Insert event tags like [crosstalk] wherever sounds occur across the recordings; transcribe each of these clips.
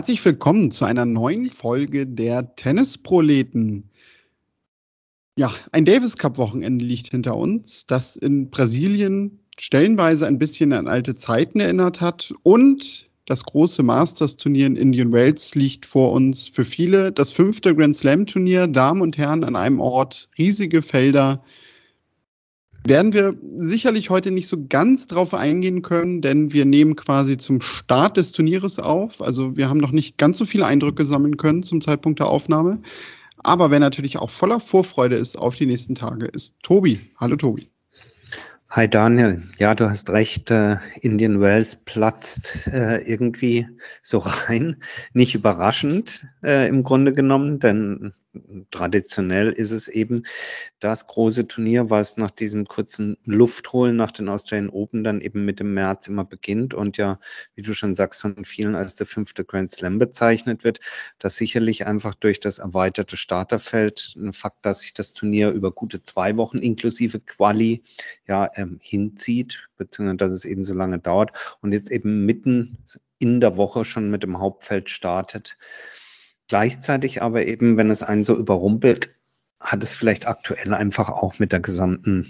Herzlich willkommen zu einer neuen Folge der Tennisproleten. Ja, ein Davis Cup Wochenende liegt hinter uns, das in Brasilien stellenweise ein bisschen an alte Zeiten erinnert hat und das große Masters Turnier in Indian Wells liegt vor uns. Für viele das fünfte Grand Slam Turnier, Damen und Herren an einem Ort, riesige Felder, werden wir sicherlich heute nicht so ganz drauf eingehen können, denn wir nehmen quasi zum Start des Turnieres auf. Also wir haben noch nicht ganz so viele Eindrücke sammeln können zum Zeitpunkt der Aufnahme. Aber wer natürlich auch voller Vorfreude ist auf die nächsten Tage, ist Tobi. Hallo Tobi. Hi Daniel, ja, du hast recht, äh, Indian Wells platzt äh, irgendwie so [laughs] rein. Nicht überraschend äh, im Grunde genommen, denn traditionell ist es eben das große Turnier, was nach diesem kurzen Luftholen nach den Australian Open dann eben mit dem März immer beginnt und ja, wie du schon sagst, von vielen als der fünfte Grand Slam bezeichnet wird, das sicherlich einfach durch das erweiterte Starterfeld ein Fakt, dass sich das Turnier über gute zwei Wochen inklusive Quali ja ähm, hinzieht, beziehungsweise dass es eben so lange dauert und jetzt eben mitten in der Woche schon mit dem Hauptfeld startet. Gleichzeitig aber eben, wenn es einen so überrumpelt, hat es vielleicht aktuell einfach auch mit der gesamten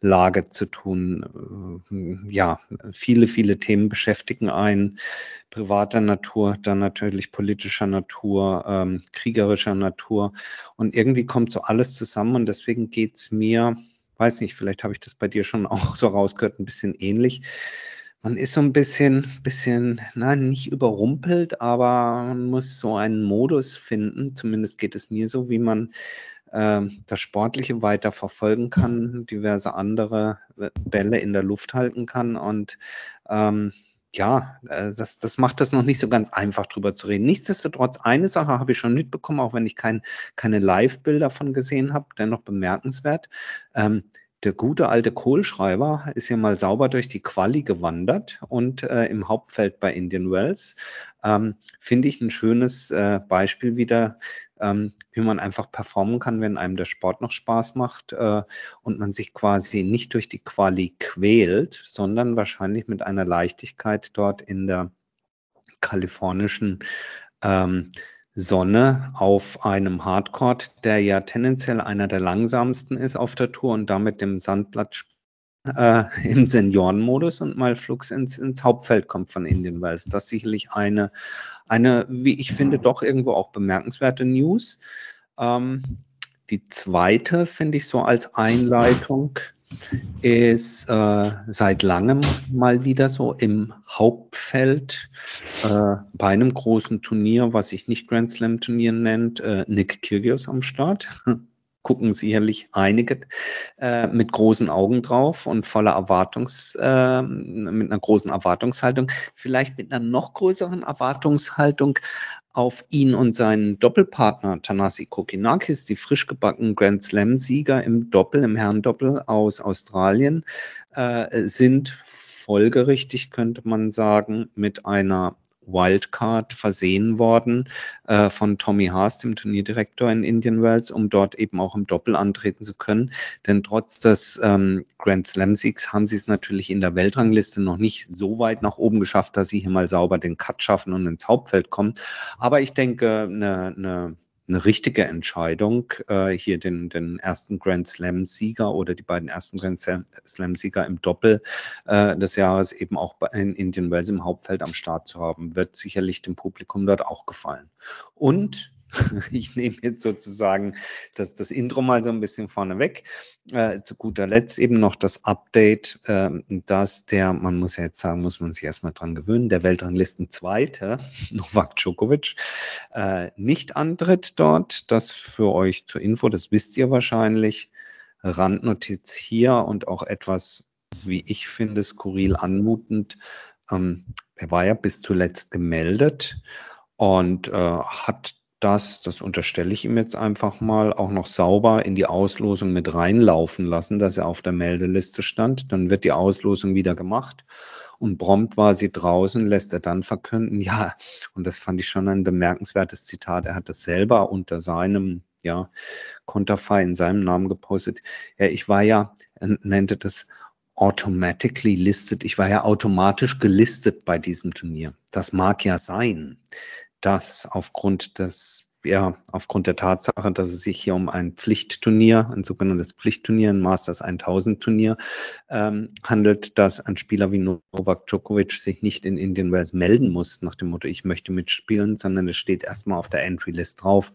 Lage zu tun. Äh, ja, viele, viele Themen beschäftigen einen, privater Natur, dann natürlich politischer Natur, ähm, kriegerischer Natur. Und irgendwie kommt so alles zusammen und deswegen geht es mir, weiß nicht, vielleicht habe ich das bei dir schon auch so rausgehört, ein bisschen ähnlich man ist so ein bisschen bisschen, nein, nicht überrumpelt, aber man muss so einen Modus finden, zumindest geht es mir so, wie man, ähm, das Sportliche weiter verfolgen kann, diverse andere äh, Bälle in der Luft halten kann und, ähm, ja, äh, das das macht das noch nicht so ganz einfach, drüber zu reden. Nichtsdestotrotz, eine Sache habe ich schon mitbekommen, auch wenn ich kein keine Live-Bilder von gesehen habe, dennoch bemerkenswert. Ähm, der gute alte Kohlschreiber ist ja mal sauber durch die Quali gewandert und äh, im Hauptfeld bei Indian Wells. Ähm, finde ich ein schönes äh, Beispiel wieder, ähm, wie man einfach performen kann, wenn einem der Sport noch Spaß macht äh, und man sich quasi nicht durch die Quali quält, sondern wahrscheinlich mit einer Leichtigkeit dort in der kalifornischen ähm, Sonne auf einem Hardcourt, der ja tendenziell einer der langsamsten ist auf der Tour und damit dem Sandblatt äh, [laughs] im Seniorenmodus und mal flugs ins, ins Hauptfeld kommt von Indian Wells. Das ist sicherlich eine, eine, wie ich finde, doch irgendwo auch bemerkenswerte News. Ähm, die zweite finde ich so als Einleitung ist äh, seit langem mal wieder so im Hauptfeld äh, bei einem großen Turnier, was sich nicht Grand Slam Turnier nennt, äh, Nick Kyrgios am Start. [laughs] Gucken sicherlich einige äh, mit großen Augen drauf und voller Erwartungs, äh, mit einer großen Erwartungshaltung, vielleicht mit einer noch größeren Erwartungshaltung auf ihn und seinen Doppelpartner Tanasi Kokinakis, die frisch gebackenen Grand Slam-Sieger im Doppel, im Herrendoppel aus Australien, äh, sind folgerichtig, könnte man sagen, mit einer Wildcard versehen worden äh, von Tommy Haas, dem Turnierdirektor in Indian Wells, um dort eben auch im Doppel antreten zu können. Denn trotz des ähm, Grand Slam-Siegs haben sie es natürlich in der Weltrangliste noch nicht so weit nach oben geschafft, dass sie hier mal sauber den Cut schaffen und ins Hauptfeld kommen. Aber ich denke, eine, eine eine richtige Entscheidung, äh, hier den, den ersten Grand Slam-Sieger oder die beiden ersten Grand Slam-Sieger im Doppel äh, des Jahres eben auch in Indian Wells im Hauptfeld am Start zu haben, wird sicherlich dem Publikum dort auch gefallen. Und [laughs] ich nehme jetzt sozusagen das, das Intro mal so ein bisschen vorneweg. Äh, zu guter Letzt eben noch das Update, äh, dass der, man muss ja jetzt sagen, muss man sich erstmal dran gewöhnen, der Weltranglisten Zweite, [laughs] Novak Djokovic, äh, nicht antritt dort. Das für euch zur Info, das wisst ihr wahrscheinlich. Randnotiz hier und auch etwas, wie ich finde, skurril anmutend. Ähm, er war ja bis zuletzt gemeldet und äh, hat das, das unterstelle ich ihm jetzt einfach mal, auch noch sauber in die Auslosung mit reinlaufen lassen, dass er auf der Meldeliste stand. Dann wird die Auslosung wieder gemacht und prompt war sie draußen, lässt er dann verkünden, ja, und das fand ich schon ein bemerkenswertes Zitat. Er hat das selber unter seinem, ja, Konterfei in seinem Namen gepostet. Ja, ich war ja, er nannte das automatically listed. Ich war ja automatisch gelistet bei diesem Turnier. Das mag ja sein. Dass aufgrund des ja, aufgrund der Tatsache, dass es sich hier um ein Pflichtturnier, ein sogenanntes Pflichtturnier, ein Masters 1000 Turnier ähm, handelt, dass ein Spieler wie Novak Djokovic sich nicht in Indian Wells melden muss, nach dem Motto, ich möchte mitspielen, sondern es steht erstmal auf der Entry-List drauf.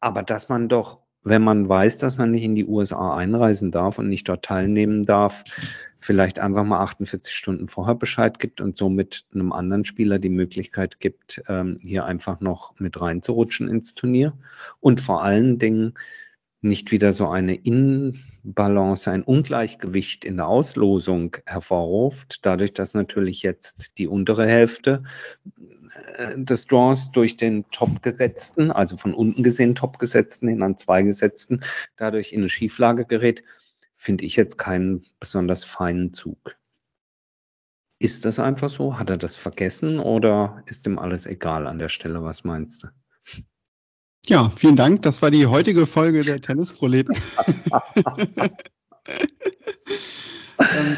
Aber dass man doch wenn man weiß, dass man nicht in die USA einreisen darf und nicht dort teilnehmen darf, vielleicht einfach mal 48 Stunden vorher Bescheid gibt und somit einem anderen Spieler die Möglichkeit gibt, ähm, hier einfach noch mit reinzurutschen ins Turnier. Und vor allen Dingen nicht wieder so eine Inbalance, ein Ungleichgewicht in der Auslosung hervorruft, dadurch, dass natürlich jetzt die untere Hälfte des Draws durch den Top-Gesetzten, also von unten gesehen Top-Gesetzten hin an zwei Gesetzten, dadurch in eine Schieflage gerät, finde ich jetzt keinen besonders feinen Zug. Ist das einfach so? Hat er das vergessen oder ist ihm alles egal an der Stelle? Was meinst du? Ja, vielen Dank. Das war die heutige Folge der Tennisproleten. [laughs] [laughs] ähm,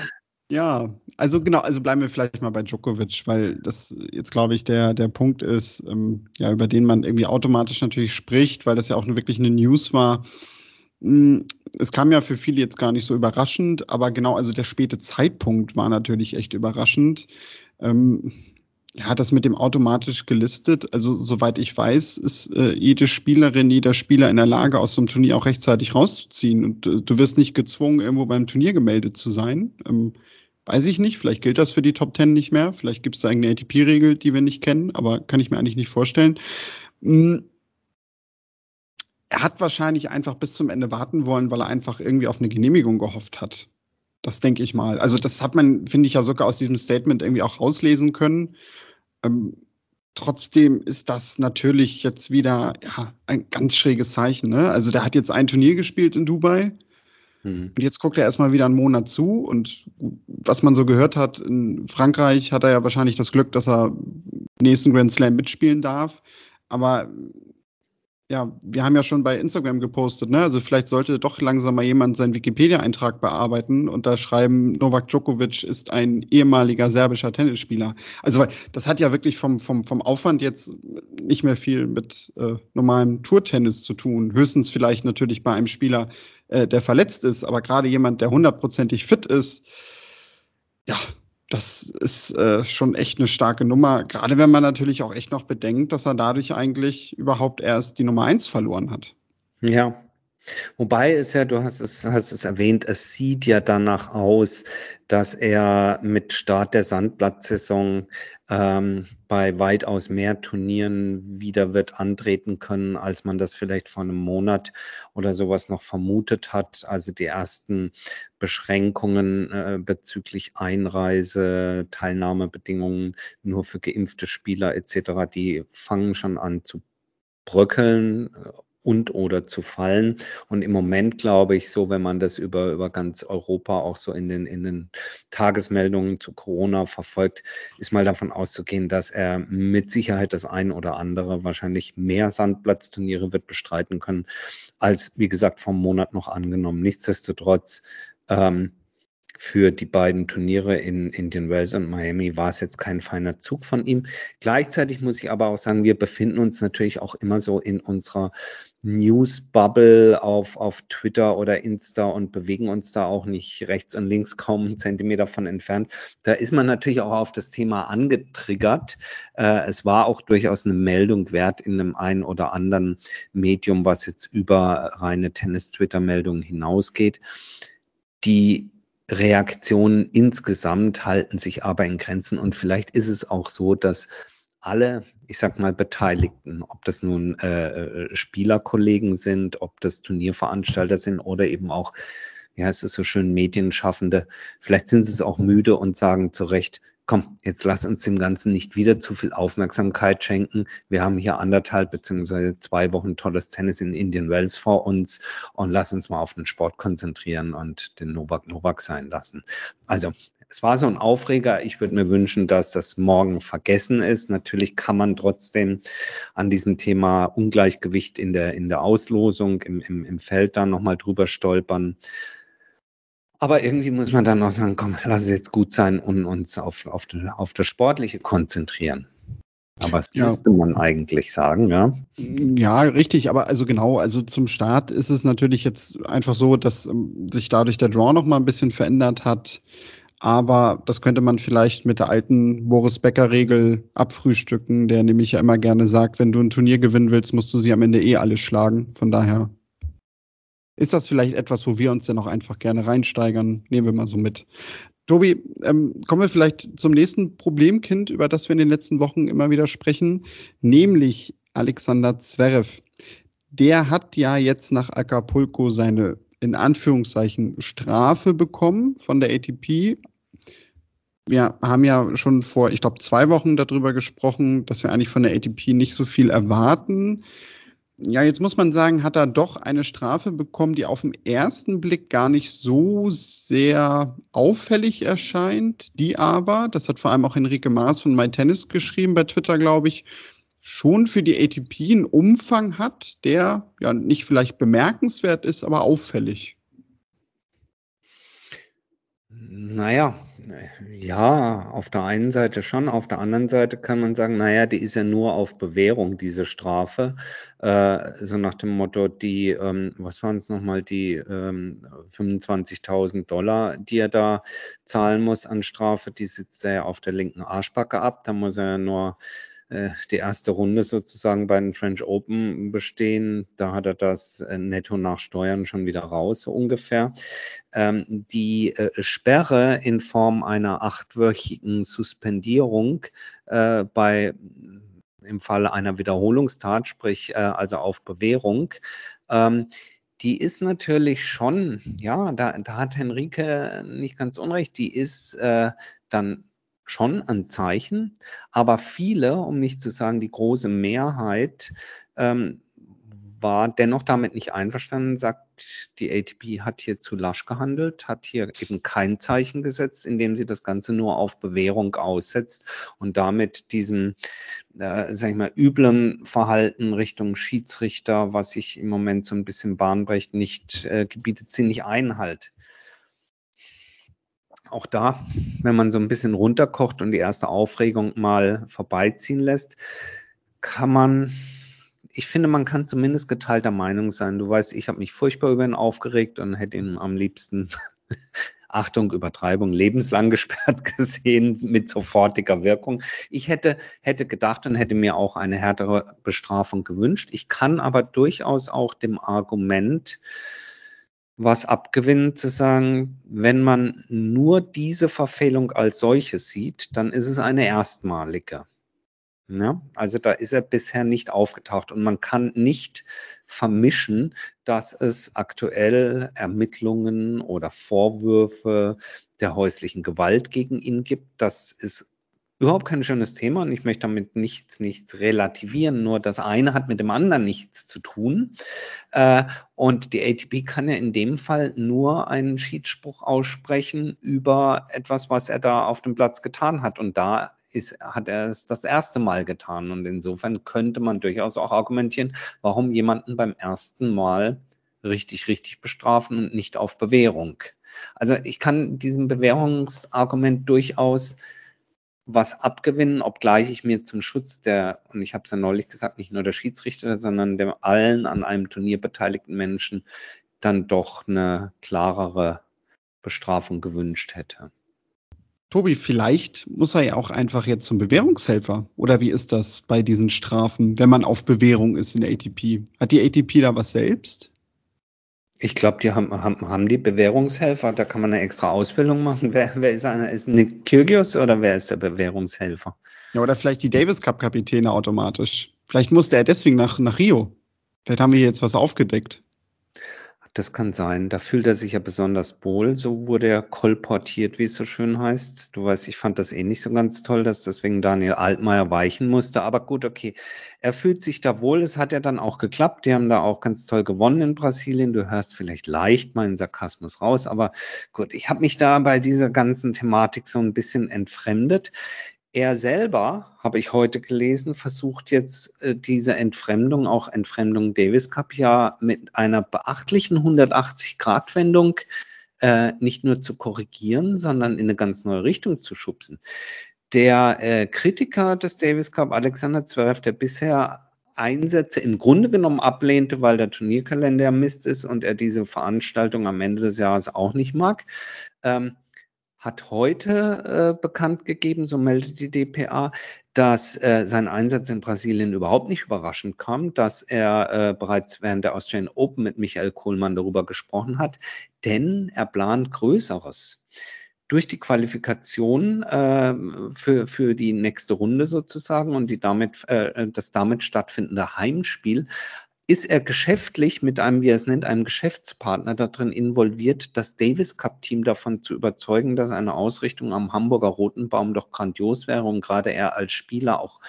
ja, also genau, also bleiben wir vielleicht mal bei Djokovic, weil das jetzt, glaube ich, der, der Punkt ist, ähm, ja, über den man irgendwie automatisch natürlich spricht, weil das ja auch wirklich eine News war. Hm, es kam ja für viele jetzt gar nicht so überraschend, aber genau, also der späte Zeitpunkt war natürlich echt überraschend. Ähm, ja, das mit dem automatisch gelistet. Also, soweit ich weiß, ist äh, jede Spielerin, jeder Spieler in der Lage, aus so einem Turnier auch rechtzeitig rauszuziehen. Und äh, du wirst nicht gezwungen, irgendwo beim Turnier gemeldet zu sein. Ähm, Weiß ich nicht. Vielleicht gilt das für die Top Ten nicht mehr. Vielleicht gibt es da irgendeine ATP-Regel, die wir nicht kennen, aber kann ich mir eigentlich nicht vorstellen. Hm. Er hat wahrscheinlich einfach bis zum Ende warten wollen, weil er einfach irgendwie auf eine Genehmigung gehofft hat. Das denke ich mal. Also, das hat man, finde ich, ja sogar aus diesem Statement irgendwie auch rauslesen können. Ähm, trotzdem ist das natürlich jetzt wieder ja, ein ganz schräges Zeichen. Ne? Also, der hat jetzt ein Turnier gespielt in Dubai Mhm. Und jetzt guckt er erstmal wieder einen Monat zu. Und was man so gehört hat, in Frankreich hat er ja wahrscheinlich das Glück, dass er nächsten Grand Slam mitspielen darf. Aber ja, wir haben ja schon bei Instagram gepostet, ne? Also vielleicht sollte doch langsam mal jemand seinen Wikipedia-Eintrag bearbeiten und da schreiben, Novak Djokovic ist ein ehemaliger serbischer Tennisspieler. Also das hat ja wirklich vom, vom, vom Aufwand jetzt nicht mehr viel mit äh, normalem Tourtennis zu tun. Höchstens vielleicht natürlich bei einem Spieler, äh, der verletzt ist, aber gerade jemand, der hundertprozentig fit ist, ja, das ist äh, schon echt eine starke Nummer. Gerade wenn man natürlich auch echt noch bedenkt, dass er dadurch eigentlich überhaupt erst die Nummer eins verloren hat. Ja, Wobei es ja, du hast es, hast es erwähnt, es sieht ja danach aus, dass er mit Start der Sandplatzsaison ähm, bei weitaus mehr Turnieren wieder wird antreten können, als man das vielleicht vor einem Monat oder sowas noch vermutet hat. Also die ersten Beschränkungen äh, bezüglich Einreise, Teilnahmebedingungen nur für geimpfte Spieler etc., die fangen schon an zu bröckeln und oder zu fallen. Und im Moment glaube ich so, wenn man das über, über ganz Europa auch so in den, in den Tagesmeldungen zu Corona verfolgt, ist mal davon auszugehen, dass er mit Sicherheit das ein oder andere wahrscheinlich mehr Sandplatzturniere wird bestreiten können, als, wie gesagt, vom Monat noch angenommen. Nichtsdestotrotz, ähm, für die beiden Turniere in Indian Wells und Miami war es jetzt kein feiner Zug von ihm. Gleichzeitig muss ich aber auch sagen, wir befinden uns natürlich auch immer so in unserer News-Bubble auf, auf Twitter oder Insta und bewegen uns da auch nicht rechts und links kaum einen Zentimeter von entfernt. Da ist man natürlich auch auf das Thema angetriggert. Äh, es war auch durchaus eine Meldung wert in einem einen oder anderen Medium, was jetzt über reine Tennis-Twitter-Meldungen hinausgeht. Die Reaktionen insgesamt halten sich aber in Grenzen und vielleicht ist es auch so, dass alle, ich sag mal, Beteiligten, ob das nun äh, äh, Spielerkollegen sind, ob das Turnierveranstalter sind oder eben auch, wie heißt es so schön, Medienschaffende, vielleicht sind sie es auch müde und sagen zu Recht, komm, jetzt lass uns dem Ganzen nicht wieder zu viel Aufmerksamkeit schenken. Wir haben hier anderthalb beziehungsweise zwei Wochen tolles Tennis in Indian Wells vor uns und lass uns mal auf den Sport konzentrieren und den Novak Novak sein lassen. Also es war so ein Aufreger. Ich würde mir wünschen, dass das morgen vergessen ist. Natürlich kann man trotzdem an diesem Thema Ungleichgewicht in der, in der Auslosung im, im, im Feld dann nochmal drüber stolpern. Aber irgendwie muss man dann auch sagen, komm, lass es jetzt gut sein und uns auf, auf, auf das Sportliche konzentrieren. Aber das ja. müsste man eigentlich sagen, ja. Ja, richtig, aber also genau, also zum Start ist es natürlich jetzt einfach so, dass ähm, sich dadurch der Draw noch mal ein bisschen verändert hat. Aber das könnte man vielleicht mit der alten Boris Becker-Regel abfrühstücken, der nämlich ja immer gerne sagt, wenn du ein Turnier gewinnen willst, musst du sie am Ende eh alle schlagen. Von daher ist das vielleicht etwas, wo wir uns dann auch einfach gerne reinsteigern. Nehmen wir mal so mit. Tobi, ähm, kommen wir vielleicht zum nächsten Problemkind, über das wir in den letzten Wochen immer wieder sprechen, nämlich Alexander Zverev. Der hat ja jetzt nach Acapulco seine in Anführungszeichen Strafe bekommen von der ATP. Wir haben ja schon vor, ich glaube, zwei Wochen darüber gesprochen, dass wir eigentlich von der ATP nicht so viel erwarten. Ja, jetzt muss man sagen, hat er doch eine Strafe bekommen, die auf den ersten Blick gar nicht so sehr auffällig erscheint, die aber, das hat vor allem auch Enrique Maas von MyTennis geschrieben bei Twitter, glaube ich, schon für die ATP einen Umfang hat, der ja nicht vielleicht bemerkenswert ist, aber auffällig. Naja, ja, auf der einen Seite schon, auf der anderen Seite kann man sagen, naja, die ist ja nur auf Bewährung, diese Strafe. Äh, so nach dem Motto, die, ähm, was waren es nochmal, die ähm, 25.000 Dollar, die er da zahlen muss an Strafe, die sitzt er ja auf der linken Arschbacke ab. Da muss er ja nur die erste Runde sozusagen bei den French Open bestehen. Da hat er das äh, netto nach Steuern schon wieder raus, so ungefähr. Ähm, die äh, Sperre in Form einer achtwöchigen Suspendierung äh, bei im Falle einer Wiederholungstat, sprich äh, also auf Bewährung, ähm, die ist natürlich schon, ja, da, da hat Henrike nicht ganz unrecht, die ist äh, dann schon ein Zeichen, aber viele, um nicht zu sagen die große Mehrheit, ähm, war dennoch damit nicht einverstanden, sagt, die ATP hat hier zu lasch gehandelt, hat hier eben kein Zeichen gesetzt, indem sie das Ganze nur auf Bewährung aussetzt und damit diesem, äh, sag ich mal, üblen Verhalten Richtung Schiedsrichter, was sich im Moment so ein bisschen bahnbrecht, nicht äh, gebietet, sie nicht Einhalt auch da, wenn man so ein bisschen runterkocht und die erste Aufregung mal vorbeiziehen lässt, kann man, ich finde, man kann zumindest geteilter Meinung sein. Du weißt, ich habe mich furchtbar über ihn aufgeregt und hätte ihn am liebsten, [laughs] Achtung, Übertreibung, lebenslang [laughs] gesperrt gesehen mit sofortiger Wirkung. Ich hätte, hätte gedacht und hätte mir auch eine härtere Bestrafung gewünscht. Ich kann aber durchaus auch dem Argument, was abgewinnen, zu sagen, wenn man nur diese Verfehlung als solche sieht, dann ist es eine erstmalige. Ja, also da ist er bisher nicht aufgetaucht und man kann nicht vermischen, dass es aktuell Ermittlungen oder Vorwürfe der häuslichen Gewalt gegen ihn gibt. Das ist überhaupt kein schönes Thema und ich möchte damit nichts, nichts relativieren. Nur das eine hat mit dem anderen nichts zu tun. Äh, und die ATP kann ja in dem Fall nur einen Schiedsspruch aussprechen über etwas, was er da auf dem Platz getan hat. Und da ist, hat er es das erste Mal getan. Und insofern könnte man durchaus auch argumentieren, warum jemanden beim ersten Mal richtig, richtig bestrafen und nicht auf Bewährung. Also ich kann diesem Bewährungsargument durchaus was abgewinnen, obgleich ich mir zum Schutz der, und ich habe es ja neulich gesagt, nicht nur der Schiedsrichter, sondern dem allen an einem Turnier beteiligten Menschen dann doch eine klarere Bestrafung gewünscht hätte. Tobi, vielleicht muss er ja auch einfach jetzt zum Bewährungshelfer. Oder wie ist das bei diesen Strafen, wenn man auf Bewährung ist in der ATP? Hat die ATP da was selbst? Ich glaube, die haben, haben, haben die Bewährungshelfer, da kann man eine extra Ausbildung machen. [laughs] Wer, wer ist einer? Ist Nick Kyrgios oder wer ist der Bewährungshelfer? Ja, oder vielleicht die Davis Cup Kapitäne automatisch. Vielleicht musste er deswegen nach, nach Rio. Vielleicht haben wir jetzt was aufgedeckt. Das kann sein. Da fühlt er sich ja besonders wohl. So wurde er kolportiert, wie es so schön heißt. Du weißt, ich fand das eh nicht so ganz toll, dass deswegen Daniel Altmaier weichen musste. Aber gut, okay. Er fühlt sich da wohl. Es hat ja dann auch geklappt. Die haben da auch ganz toll gewonnen in Brasilien. Du hörst vielleicht leicht meinen Sarkasmus raus. Aber gut, ich habe mich da bei dieser ganzen Thematik so ein bisschen entfremdet. Er selber, habe ich heute gelesen, versucht jetzt äh, diese Entfremdung, auch Entfremdung Davis Cup, ja mit einer beachtlichen 180-Grad-Wendung äh, nicht nur zu korrigieren, sondern in eine ganz neue Richtung zu schubsen. Der äh, Kritiker des Davis Cup, Alexander Zverev, der bisher Einsätze im Grunde genommen ablehnte, weil der Turnierkalender Mist ist und er diese Veranstaltung am Ende des Jahres auch nicht mag, ähm, hat heute äh, bekannt gegeben, so meldet die DPA, dass äh, sein Einsatz in Brasilien überhaupt nicht überraschend kam, dass er äh, bereits während der Australian Open mit Michael Kohlmann darüber gesprochen hat, denn er plant Größeres. Durch die Qualifikation äh, für, für die nächste Runde sozusagen und die damit, äh, das damit stattfindende Heimspiel ist er geschäftlich mit einem, wie er es nennt, einem Geschäftspartner darin involviert, das Davis Cup Team davon zu überzeugen, dass eine Ausrichtung am Hamburger Rotenbaum doch grandios wäre und gerade er als Spieler auch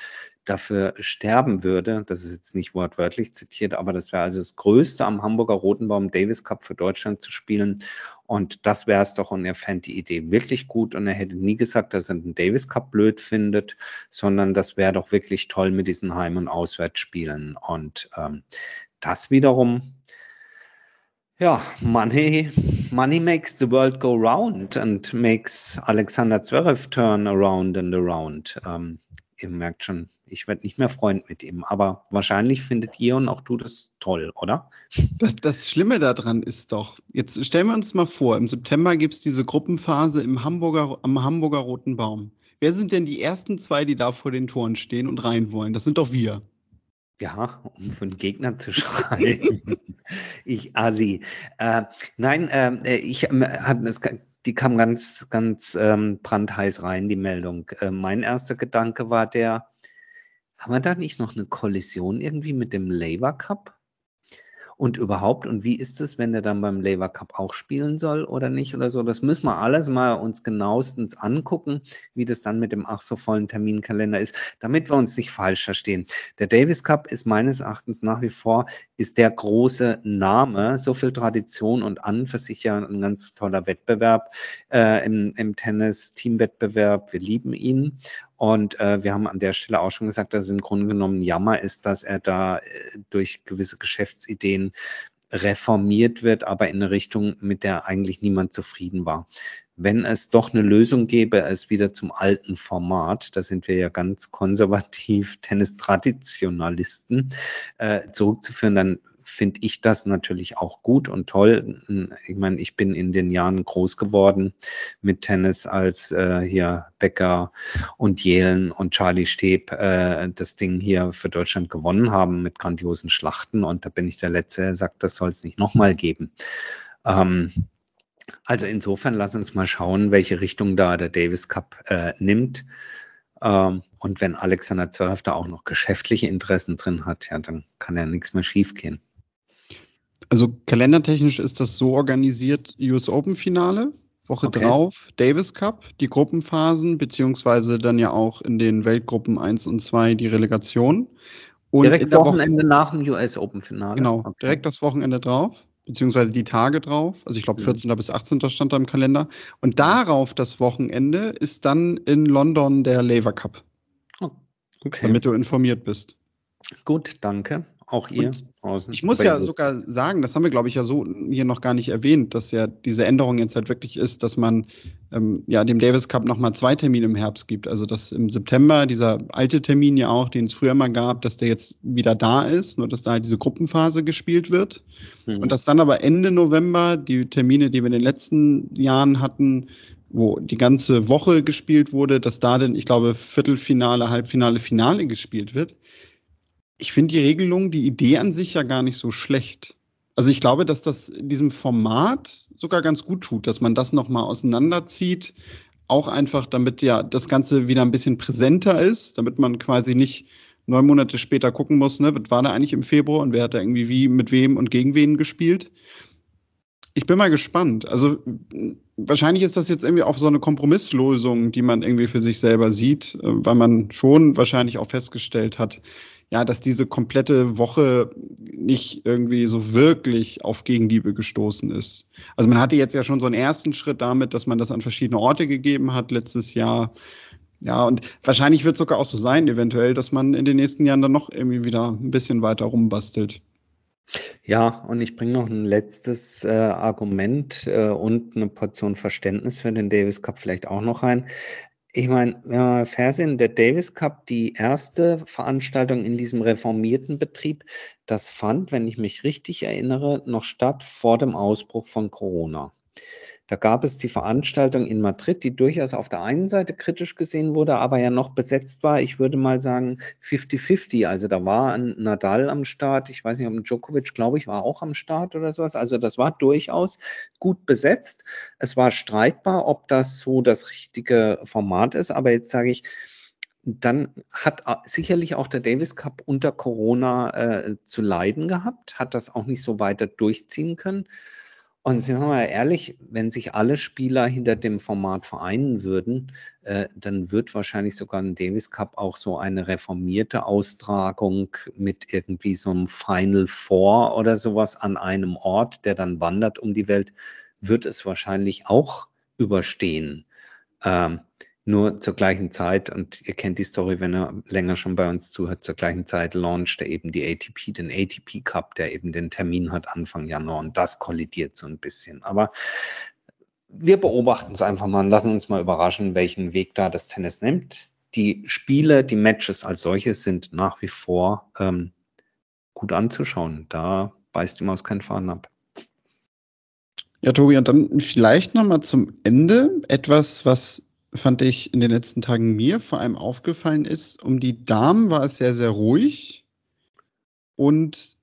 dafür sterben würde, das ist jetzt nicht wortwörtlich zitiert, aber das wäre also das Größte am Hamburger Rotenbaum Davis Cup für Deutschland zu spielen. Und das wäre es doch und er fände die Idee wirklich gut und er hätte nie gesagt, dass er den Davis Cup blöd findet, sondern das wäre doch wirklich toll mit diesen Heim- und Auswärtsspielen. Und ähm, das wiederum ja, money, money makes the world go round and makes Alexander Zverev turn around and around. Ähm, ihr merkt schon, ich werde nicht mehr Freund mit ihm. Aber wahrscheinlich findet ihr und auch du das toll, oder? Das, das Schlimme daran ist doch, jetzt stellen wir uns mal vor, im September gibt es diese Gruppenphase im Hamburger, am Hamburger Roten Baum. Wer sind denn die ersten zwei, die da vor den Toren stehen und rein wollen? Das sind doch wir. Ja, um für den Gegner zu [laughs] schreien. ich Asi. Äh, nein, ähm, äh, ich äh, habe das die kam ganz, ganz ähm, brandheiß rein, die Meldung. Äh, mein erster Gedanke war der, haben wir da nicht noch eine Kollision irgendwie mit dem Labour Cup? Und überhaupt und wie ist es, wenn er dann beim Labour Cup auch spielen soll oder nicht oder so. Das müssen wir alles mal uns genauestens angucken, wie das dann mit dem ach so vollen Terminkalender ist, damit wir uns nicht falsch verstehen. Der Davis Cup ist meines Erachtens nach wie vor ist der große Name, so viel Tradition und an für sich ja ein ganz toller Wettbewerb äh, im, im Tennis, Teamwettbewerb. Wir lieben ihn und äh, wir haben an der Stelle auch schon gesagt, dass es im Grunde genommen Jammer ist, dass er da äh, durch gewisse Geschäftsideen reformiert wird, aber in eine Richtung, mit der eigentlich niemand zufrieden war. Wenn es doch eine Lösung gäbe, es wieder zum alten Format, da sind wir ja ganz konservativ [laughs] Tennis-Traditionalisten, äh, zurückzuführen, dann finde ich das natürlich auch gut und toll. Ich meine, ich bin in den Jahren groß geworden mit Tennis, als äh, hier Becker und Jelen und Charlie Steb äh, das Ding hier für Deutschland gewonnen haben mit grandiosen Schlachten. Und da bin ich der Letzte, der sagt, das soll es nicht nochmal geben. Ähm, also insofern lass uns mal schauen, welche Richtung da der Davis Cup äh, nimmt. Ähm, und wenn Alexander Zverev da auch noch geschäftliche Interessen drin hat, ja, dann kann ja nichts mehr schiefgehen. Also kalendertechnisch ist das so organisiert: US Open Finale, Woche okay. drauf Davis Cup, die Gruppenphasen, beziehungsweise dann ja auch in den Weltgruppen 1 und 2 die Relegation. Und direkt Wochenende Woche, nach dem US Open Finale. Genau, okay. direkt das Wochenende drauf, beziehungsweise die Tage drauf. Also ich glaube 14. Mhm. bis 18. stand da im Kalender. Und darauf das Wochenende ist dann in London der Laver Cup. Oh, okay. Damit du informiert bist. Gut, danke. Auch ihr draußen. Ich muss ja sogar sagen, das haben wir, glaube ich, ja so hier noch gar nicht erwähnt, dass ja diese Änderung jetzt halt wirklich ist, dass man ähm, ja dem Davis Cup nochmal zwei Termine im Herbst gibt. Also dass im September dieser alte Termin ja auch, den es früher mal gab, dass der jetzt wieder da ist, nur dass da halt diese Gruppenphase gespielt wird. Mhm. Und dass dann aber Ende November die Termine, die wir in den letzten Jahren hatten, wo die ganze Woche gespielt wurde, dass da dann, ich glaube, Viertelfinale, Halbfinale, Finale gespielt wird ich finde die Regelung, die Idee an sich ja gar nicht so schlecht. Also ich glaube, dass das diesem Format sogar ganz gut tut, dass man das nochmal auseinanderzieht. Auch einfach, damit ja das Ganze wieder ein bisschen präsenter ist, damit man quasi nicht neun Monate später gucken muss, ne, was war da eigentlich im Februar und wer hat da irgendwie wie, mit wem und gegen wen gespielt. Ich bin mal gespannt. Also wahrscheinlich ist das jetzt irgendwie auch so eine Kompromisslösung, die man irgendwie für sich selber sieht, äh, weil man schon wahrscheinlich auch festgestellt hat, ja, dass diese komplette Woche nicht irgendwie so wirklich auf Gegenliebe gestoßen ist. Also man hatte jetzt ja schon so einen ersten Schritt damit, dass man das an verschiedene Orte gegeben hat letztes Jahr. Ja, und wahrscheinlich wird es sogar auch so sein, eventuell, dass man in den nächsten Jahren dann noch irgendwie wieder ein bisschen weiter rumbastelt. Ja, und ich bringe noch ein letztes äh, Argument äh, und eine Portion Verständnis für den Davis Cup vielleicht auch noch rein ich meine, wenn wir sind, der Davis Cup, die erste Veranstaltung in diesem reformierten Betrieb, das fand, wenn ich mich richtig erinnere, noch statt vor dem Ausbruch von Corona. Da gab es die Veranstaltung in Madrid, die durchaus auf der einen Seite kritisch gesehen wurde, aber ja noch besetzt war. Ich würde mal sagen 50-50. Also da war ein Nadal am Start. Ich weiß nicht, ob ein Djokovic, glaube ich, war auch am Start oder sowas. Also das war durchaus gut besetzt. Es war streitbar, ob das so das richtige Format ist. Aber jetzt sage ich, dann hat sicherlich auch der Davis Cup unter Corona äh, zu leiden gehabt, hat das auch nicht so weiter durchziehen können. Und sind wir mal ehrlich, wenn sich alle Spieler hinter dem Format vereinen würden, äh, dann wird wahrscheinlich sogar ein Davis Cup auch so eine reformierte Austragung mit irgendwie so einem Final Four oder sowas an einem Ort, der dann wandert um die Welt, wird es wahrscheinlich auch überstehen. Ähm, nur zur gleichen Zeit, und ihr kennt die Story, wenn er länger schon bei uns zuhört, zur gleichen Zeit launcht er eben die ATP, den ATP Cup, der eben den Termin hat Anfang Januar. Und das kollidiert so ein bisschen. Aber wir beobachten es einfach mal und lassen uns mal überraschen, welchen Weg da das Tennis nimmt. Die Spiele, die Matches als solches sind nach wie vor ähm, gut anzuschauen. Da beißt die Maus keinen Faden ab. Ja, Tobi, und dann vielleicht nochmal zum Ende etwas, was fand ich in den letzten Tagen mir vor allem aufgefallen ist, um die Damen war es sehr, sehr ruhig. Und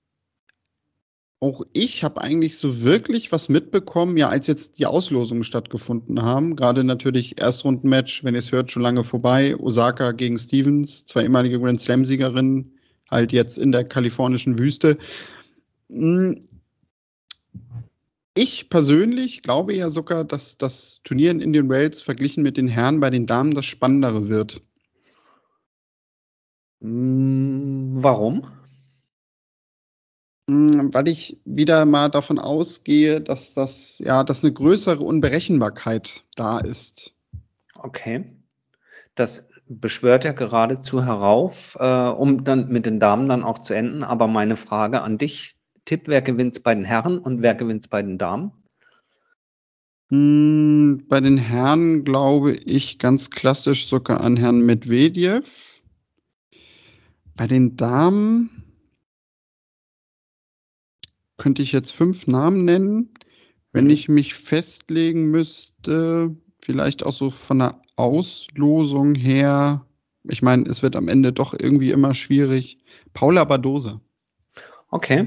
auch ich habe eigentlich so wirklich was mitbekommen, ja, als jetzt die Auslosungen stattgefunden haben. Gerade natürlich Erstrundenmatch, wenn ihr es hört, schon lange vorbei. Osaka gegen Stevens, zwei ehemalige Grand Slam-Siegerinnen, halt jetzt in der kalifornischen Wüste. Ich persönlich glaube ja sogar, dass das Turnier in Indian Wales verglichen mit den Herren bei den Damen das spannendere wird. Hm, warum? Hm, weil ich wieder mal davon ausgehe, dass das ja, dass eine größere Unberechenbarkeit da ist. Okay. Das beschwört ja geradezu herauf, äh, um dann mit den Damen dann auch zu enden. Aber meine Frage an dich, Tipp, wer gewinnt bei den Herren und wer gewinnt bei den Damen? Hm, bei den Herren glaube ich ganz klassisch sogar an Herrn Medvedev. Bei den Damen könnte ich jetzt fünf Namen nennen. Wenn mhm. ich mich festlegen müsste, vielleicht auch so von der Auslosung her, ich meine, es wird am Ende doch irgendwie immer schwierig. Paula Badosa. Okay,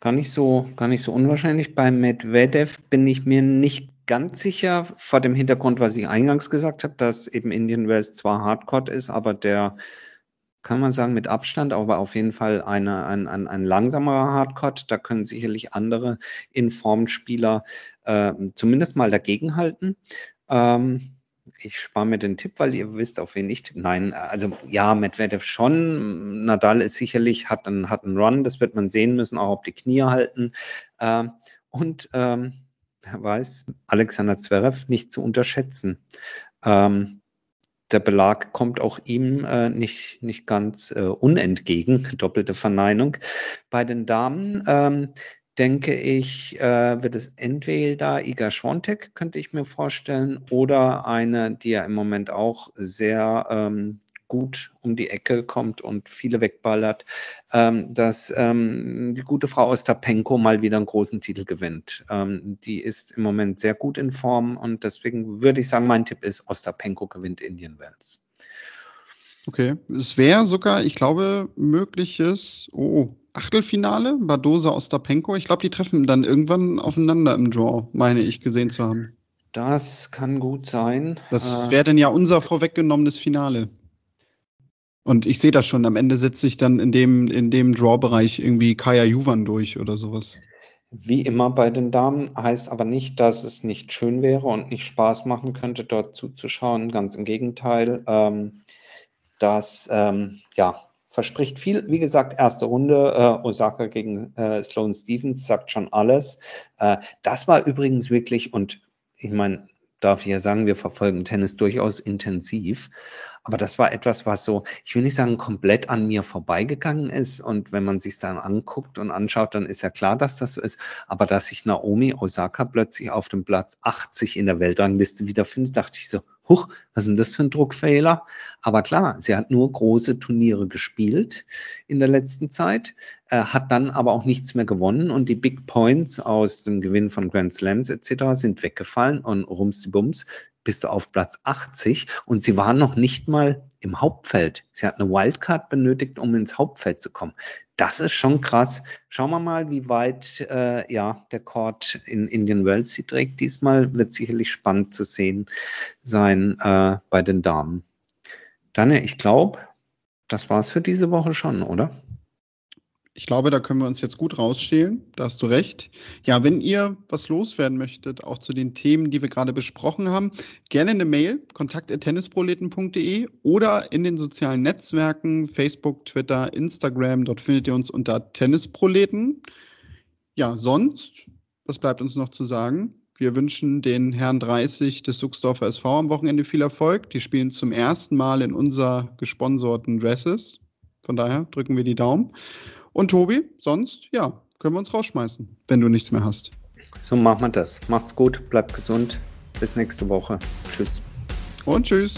Gar nicht so, gar nicht so unwahrscheinlich. Bei Medvedev bin ich mir nicht ganz sicher, vor dem Hintergrund, was ich eingangs gesagt habe, dass eben Indian Wells zwar Hardcore ist, aber der, kann man sagen, mit Abstand, aber auf jeden Fall eine, ein, ein, ein langsamerer Hardcore. Da können sicherlich andere Informspieler äh, zumindest mal dagegenhalten. Ähm, ich spare mir den Tipp, weil ihr wisst, auf wen ich tippe. Nein, also ja, Medvedev schon. Nadal ist sicherlich, hat einen, hat einen Run, das wird man sehen müssen, auch ob die Knie halten. Ähm, und ähm, wer weiß, Alexander Zverev nicht zu unterschätzen. Ähm, der Belag kommt auch ihm äh, nicht, nicht ganz äh, unentgegen, [laughs] doppelte Verneinung. Bei den Damen, ähm, denke ich, äh, wird es entweder Iga Schwontek, könnte ich mir vorstellen, oder eine, die ja im Moment auch sehr ähm, gut um die Ecke kommt und viele wegballert, ähm, dass ähm, die gute Frau Ostapenko mal wieder einen großen Titel gewinnt. Ähm, die ist im Moment sehr gut in Form und deswegen würde ich sagen, mein Tipp ist, Ostapenko gewinnt Indian Wells. Okay, es wäre sogar, ich glaube, mögliches, oh, Achtelfinale, Badosa Ostapenko. Ich glaube, die treffen dann irgendwann aufeinander im Draw, meine ich gesehen zu haben. Das kann gut sein. Das äh, wäre dann ja unser vorweggenommenes Finale. Und ich sehe das schon, am Ende setzt sich dann in dem, in dem Draw-Bereich irgendwie Kaya Juvan durch oder sowas. Wie immer bei den Damen, heißt aber nicht, dass es nicht schön wäre und nicht Spaß machen könnte, dort zuzuschauen. Ganz im Gegenteil. Ähm, dass, ähm, ja, verspricht viel. Wie gesagt, erste Runde, äh, Osaka gegen äh, Sloane Stevens, sagt schon alles. Äh, das war übrigens wirklich, und ich meine, darf ich ja sagen, wir verfolgen Tennis durchaus intensiv. Aber das war etwas, was so, ich will nicht sagen, komplett an mir vorbeigegangen ist. Und wenn man sich dann anguckt und anschaut, dann ist ja klar, dass das so ist. Aber dass sich Naomi Osaka plötzlich auf dem Platz 80 in der Weltrangliste wiederfindet, dachte ich so, huch, was ist denn das für ein Druckfehler? Aber klar, sie hat nur große Turniere gespielt in der letzten Zeit, äh, hat dann aber auch nichts mehr gewonnen und die Big Points aus dem Gewinn von Grand Slams etc. sind weggefallen und rums die Bums bist du auf Platz 80 und sie war noch nicht mal im Hauptfeld. Sie hat eine Wildcard benötigt, um ins Hauptfeld zu kommen. Das ist schon krass. Schauen wir mal, wie weit äh, ja, der Court in Indian Wells sie trägt. Diesmal wird sicherlich spannend zu sehen sein äh, bei den Damen. Daniel, ich glaube, das war es für diese Woche schon, oder? Ich glaube, da können wir uns jetzt gut rausstehlen. Da hast du recht. Ja, wenn ihr was loswerden möchtet, auch zu den Themen, die wir gerade besprochen haben, gerne eine Mail, kontakt.tennisproleten.de oder in den sozialen Netzwerken, Facebook, Twitter, Instagram. Dort findet ihr uns unter Tennisproleten. Ja, sonst, was bleibt uns noch zu sagen? Wir wünschen den Herrn 30 des Suchsdorfer SV am Wochenende viel Erfolg. Die spielen zum ersten Mal in unser gesponserten Dresses. Von daher drücken wir die Daumen. Und Tobi, sonst, ja, können wir uns rausschmeißen, wenn du nichts mehr hast. So machen wir das. Macht's gut, bleibt gesund. Bis nächste Woche. Tschüss. Und tschüss.